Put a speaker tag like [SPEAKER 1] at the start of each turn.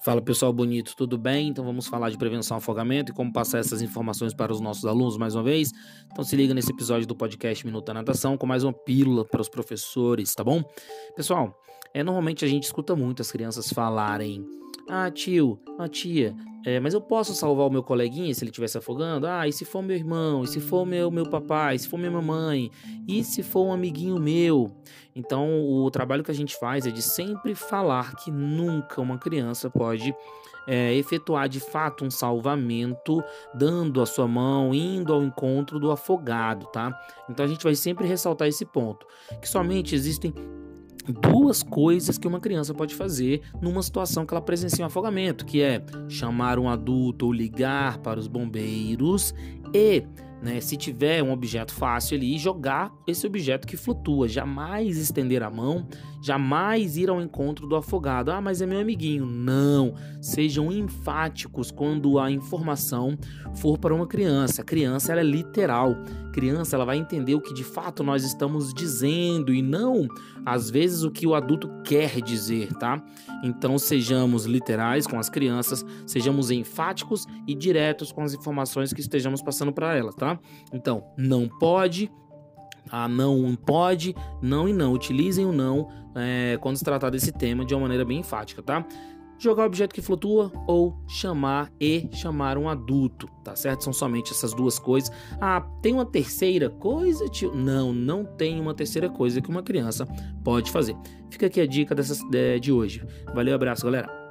[SPEAKER 1] Fala pessoal bonito, tudo bem? Então vamos falar de prevenção ao afogamento e como passar essas informações para os nossos alunos mais uma vez. Então se liga nesse episódio do podcast Minuto da Natação com mais uma pílula para os professores, tá bom? Pessoal, é, normalmente a gente escuta muito as crianças falarem ah, tio, ah, tia, é, mas eu posso salvar o meu coleguinha se ele estiver se afogando? Ah, e se for meu irmão? E se for meu, meu papai? E se for minha mamãe? E se for um amiguinho meu? Então, o trabalho que a gente faz é de sempre falar que nunca uma criança pode é, efetuar de fato um salvamento, dando a sua mão, indo ao encontro do afogado, tá? Então, a gente vai sempre ressaltar esse ponto, que somente existem duas coisas que uma criança pode fazer numa situação que ela presencia um afogamento, que é chamar um adulto ou ligar para os bombeiros e né, se tiver um objeto fácil ali, jogar esse objeto que flutua, jamais estender a mão, jamais ir ao encontro do afogado. Ah, mas é meu amiguinho. Não, sejam enfáticos quando a informação for para uma criança. A criança ela é literal. A criança ela vai entender o que de fato nós estamos dizendo e não às vezes o que o adulto quer dizer, tá? Então sejamos literais com as crianças, sejamos enfáticos e diretos com as informações que estejamos passando para elas, tá? Então, não pode, ah, não pode, não e não. Utilizem o não é, quando se tratar desse tema de uma maneira bem enfática, tá? Jogar objeto que flutua ou chamar e chamar um adulto, tá certo? São somente essas duas coisas. Ah, tem uma terceira coisa, tio? Não, não tem uma terceira coisa que uma criança pode fazer. Fica aqui a dica dessas, de, de hoje. Valeu, abraço, galera.